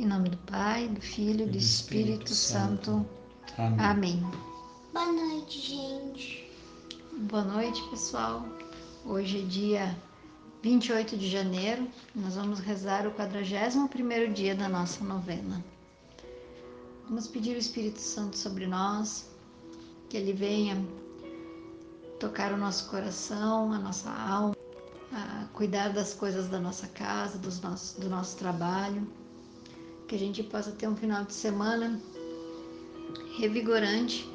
Em nome do Pai, do Filho e do Espírito Santo. Amém. Amém. Boa noite, gente. Boa noite, pessoal. Hoje é dia 28 de janeiro. Nós vamos rezar o 41º dia da nossa novena. Vamos pedir o Espírito Santo sobre nós, que ele venha tocar o nosso coração, a nossa alma, a cuidar das coisas da nossa casa, dos nossos, do nosso trabalho, que a gente possa ter um final de semana revigorante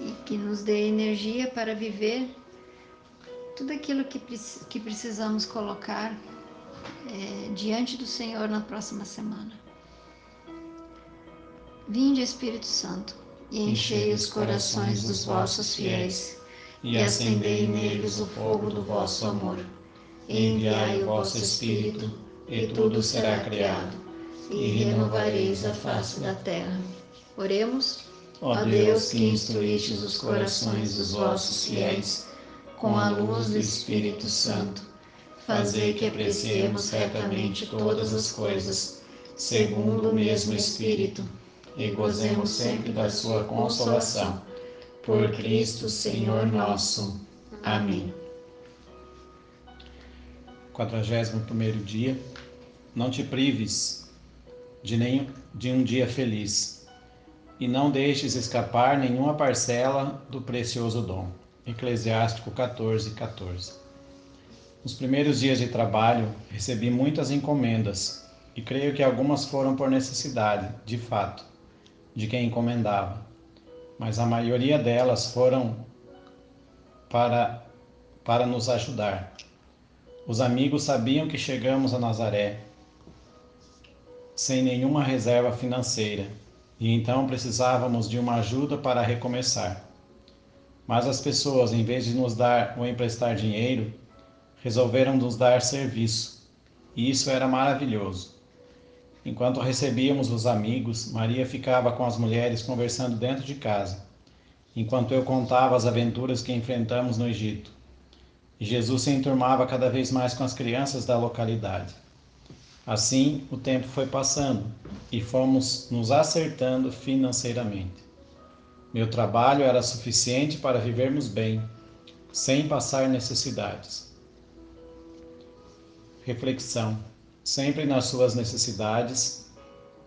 e que nos dê energia para viver tudo aquilo que, que precisamos colocar é, diante do Senhor na próxima semana. Vinde, Espírito Santo, e enchei os corações dos vossos fiéis, e acendei neles o fogo do vosso amor. Enviai o vosso Espírito, e tudo será criado, e renovareis a face da terra. Oremos. Ó Deus, que instruístes os corações dos vossos fiéis com a luz do Espírito Santo, fazei que apreciemos retamente todas as coisas, segundo o mesmo Espírito e gozemos sempre da sua consolação. Por Cristo, Senhor nosso. Amém. 41 dia. Não te prives de, nenhum, de um dia feliz, e não deixes escapar nenhuma parcela do precioso dom. Eclesiástico 14, 14. Nos primeiros dias de trabalho, recebi muitas encomendas, e creio que algumas foram por necessidade, de fato de quem encomendava, mas a maioria delas foram para, para nos ajudar. Os amigos sabiam que chegamos a Nazaré sem nenhuma reserva financeira e então precisávamos de uma ajuda para recomeçar. Mas as pessoas, em vez de nos dar ou emprestar dinheiro, resolveram nos dar serviço, e isso era maravilhoso. Enquanto recebíamos os amigos, Maria ficava com as mulheres conversando dentro de casa, enquanto eu contava as aventuras que enfrentamos no Egito. E Jesus se enturmava cada vez mais com as crianças da localidade. Assim, o tempo foi passando e fomos nos acertando financeiramente. Meu trabalho era suficiente para vivermos bem, sem passar necessidades. Reflexão sempre nas suas necessidades,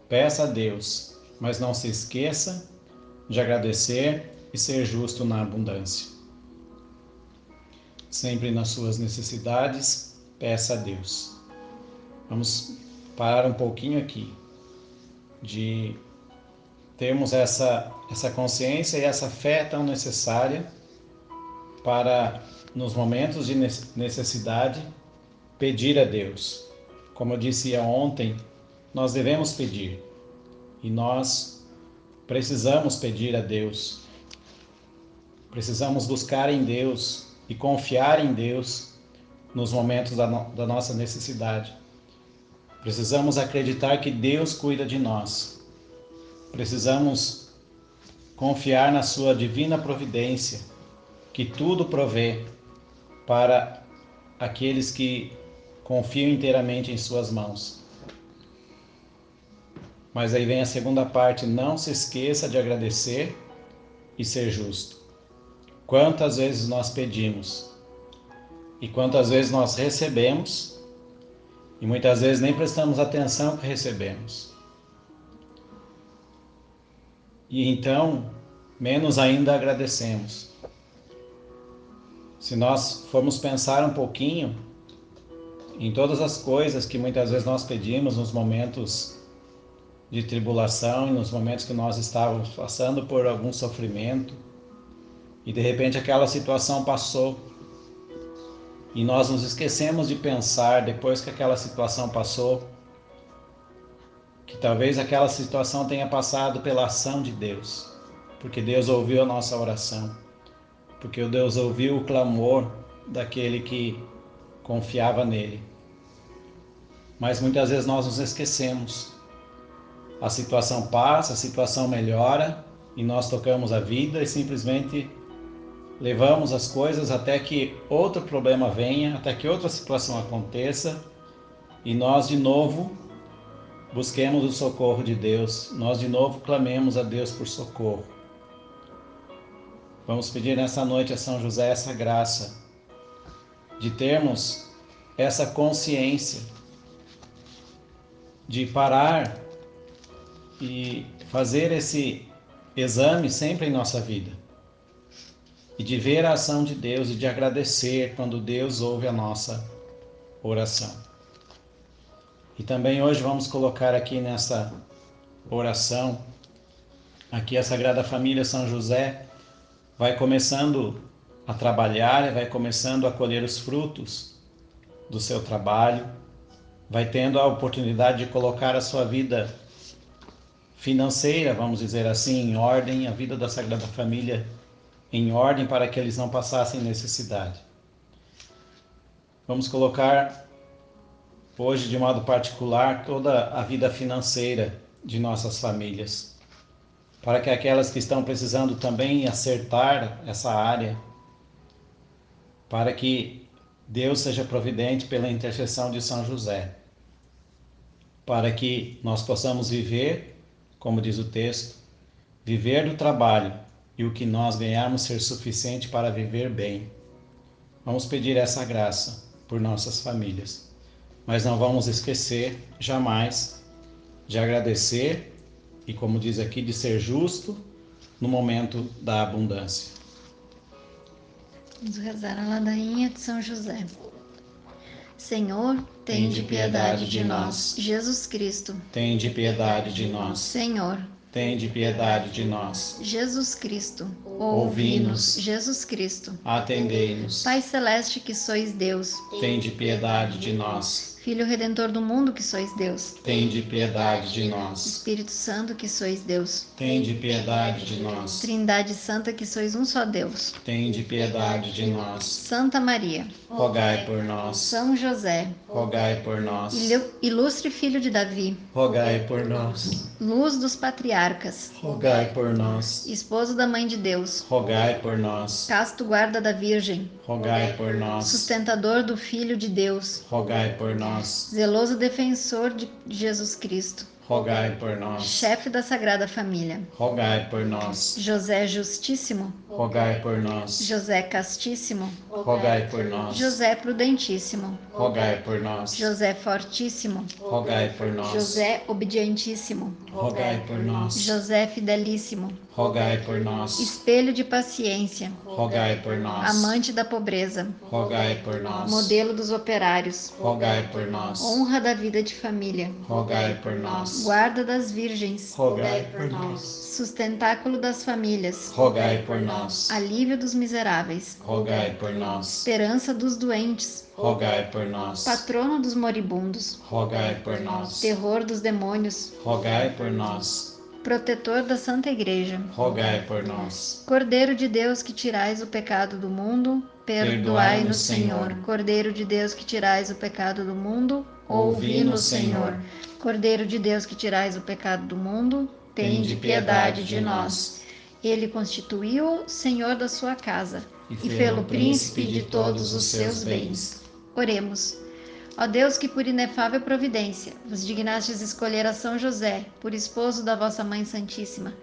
peça a Deus, mas não se esqueça de agradecer e ser justo na abundância. Sempre nas suas necessidades, peça a Deus. Vamos parar um pouquinho aqui de termos essa essa consciência e essa fé tão necessária para nos momentos de necessidade pedir a Deus como eu disse ontem, nós devemos pedir e nós precisamos pedir a Deus. Precisamos buscar em Deus e confiar em Deus nos momentos da, no da nossa necessidade. Precisamos acreditar que Deus cuida de nós. Precisamos confiar na Sua divina providência, que tudo provê para aqueles que confio inteiramente em Suas mãos. Mas aí vem a segunda parte: não se esqueça de agradecer e ser justo. Quantas vezes nós pedimos e quantas vezes nós recebemos e muitas vezes nem prestamos atenção ao que recebemos. E então, menos ainda agradecemos. Se nós formos pensar um pouquinho, em todas as coisas que muitas vezes nós pedimos nos momentos de tribulação nos momentos que nós estávamos passando por algum sofrimento e de repente aquela situação passou e nós nos esquecemos de pensar depois que aquela situação passou que talvez aquela situação tenha passado pela ação de Deus, porque Deus ouviu a nossa oração, porque Deus ouviu o clamor daquele que confiava nele. Mas muitas vezes nós nos esquecemos. A situação passa, a situação melhora e nós tocamos a vida e simplesmente levamos as coisas até que outro problema venha, até que outra situação aconteça e nós de novo busquemos o socorro de Deus. Nós de novo clamemos a Deus por socorro. Vamos pedir nessa noite a São José essa graça de termos essa consciência de parar e fazer esse exame sempre em nossa vida e de ver a ação de Deus e de agradecer quando Deus ouve a nossa oração. E também hoje vamos colocar aqui nessa oração, aqui a Sagrada Família São José vai começando a trabalhar, vai começando a colher os frutos do seu trabalho, vai tendo a oportunidade de colocar a sua vida financeira, vamos dizer assim, em ordem, a vida da Sagrada Família em ordem para que eles não passassem necessidade. Vamos colocar hoje de modo particular toda a vida financeira de nossas famílias, para que aquelas que estão precisando também acertar essa área, para que Deus seja providente pela intercessão de São José, para que nós possamos viver, como diz o texto, viver do trabalho e o que nós ganharmos ser suficiente para viver bem. Vamos pedir essa graça por nossas famílias mas não vamos esquecer jamais de agradecer e, como diz aqui, de ser justo no momento da abundância. Vamos rezar a ladainha de São José. Senhor, tem de piedade de nós. Jesus Cristo, tem de piedade de nós. Senhor, tem de piedade de nós. Jesus Cristo, ouvi-nos. Jesus Cristo, atendei-nos. Pai Celeste que sois Deus, tem de piedade de nós. Filho Redentor do mundo, que sois Deus. Tende piedade de nós. Espírito Santo, que sois Deus. Tende piedade de nós. Trindade Santa, que sois um só Deus. Tende piedade de nós. Santa Maria, rogai por nós. São José, rogai por nós. Ilustre Filho de Davi, rogai por nós. Luz dos patriarcas, rogai por nós. Esposo da Mãe de Deus, rogai por nós. Casto guarda da Virgem, rogai por nós. Sustentador do Filho de Deus, rogai por nós nós. Zeloso defensor de Jesus Cristo, rogai por nós. Chefe da Sagrada Família, rogai por nós. José Justíssimo, rogai por nós. José Castíssimo, rogai por nós. José Prudentíssimo, rogai por nós. José Fortíssimo, rogai por nós. José Obedientíssimo, rogai por nós. José Fidelíssimo, rogai por nós. Espelho de paciência, rogai por nós. Amante da pobreza, rogai por nós. Modelo dos operários, rogai por nós. Honra da vida de família, rogai por nós. Guarda das virgens, rogai por nós. Sustentáculo das famílias, rogai por nós. Alívio dos miseráveis, rogai por nós. Esperança dos doentes, rogai por nós. Patrono dos moribundos, rogai por nós. Terror dos demônios, rogai por nós protetor da Santa Igreja, rogai por nós. Cordeiro de Deus que tirais o pecado do mundo, perdoai-nos, Senhor. Cordeiro de Deus que tirais o pecado do mundo, ouvi-nos, Senhor. Cordeiro de Deus que tirais o pecado do mundo, tende piedade de nós. Ele constituiu Senhor da sua casa e fê-lo príncipe de todos os seus bens. Oremos. Ó Deus, que por inefável providência vos dignastes escolher a São José por esposo da vossa Mãe Santíssima,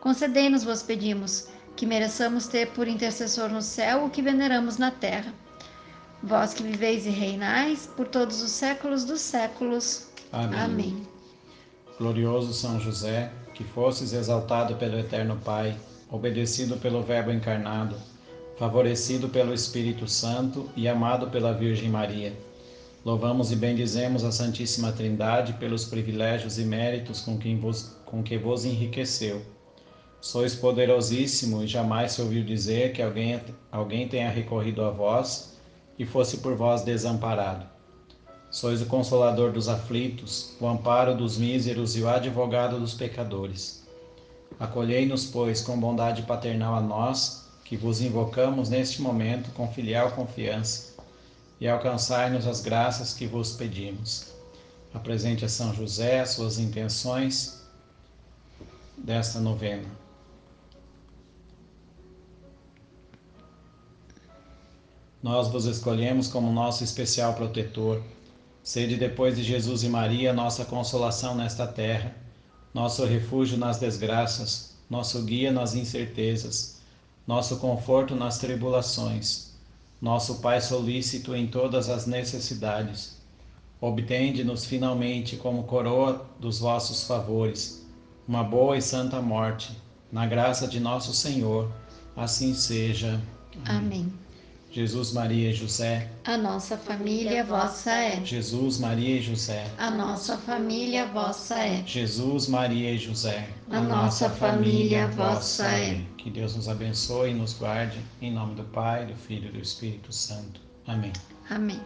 concedei-nos, vos pedimos, que mereçamos ter por intercessor no céu o que veneramos na terra. Vós que viveis e reinais por todos os séculos dos séculos. Amém. Amém. Glorioso São José, que fosses exaltado pelo Eterno Pai, obedecido pelo Verbo encarnado, favorecido pelo Espírito Santo e amado pela Virgem Maria Louvamos e bendizemos a Santíssima Trindade pelos privilégios e méritos com que vos, com que vos enriqueceu. Sois poderosíssimo e jamais se ouviu dizer que alguém, alguém tenha recorrido a vós e fosse por vós desamparado. Sois o consolador dos aflitos, o amparo dos míseros e o advogado dos pecadores. Acolhei-nos, pois, com bondade paternal a nós, que vos invocamos neste momento com filial confiança e alcançai-nos as graças que vos pedimos. Apresente a São José as suas intenções desta novena. Nós vos escolhemos como nosso especial protetor Sede depois de Jesus e Maria nossa consolação nesta terra, nosso refúgio nas desgraças, nosso guia nas incertezas, nosso conforto nas tribulações, nosso Pai solícito em todas as necessidades. Obtende-nos finalmente como coroa dos vossos favores, uma boa e santa morte, na graça de nosso Senhor. Assim seja. Amém. Jesus, Maria e José. A nossa família vossa é. Jesus, Maria e José. A nossa família vossa é. Jesus, Maria e José. A nossa família vossa é. Que Deus nos abençoe e nos guarde. Em nome do Pai, do Filho e do Espírito Santo. Amém. Amém.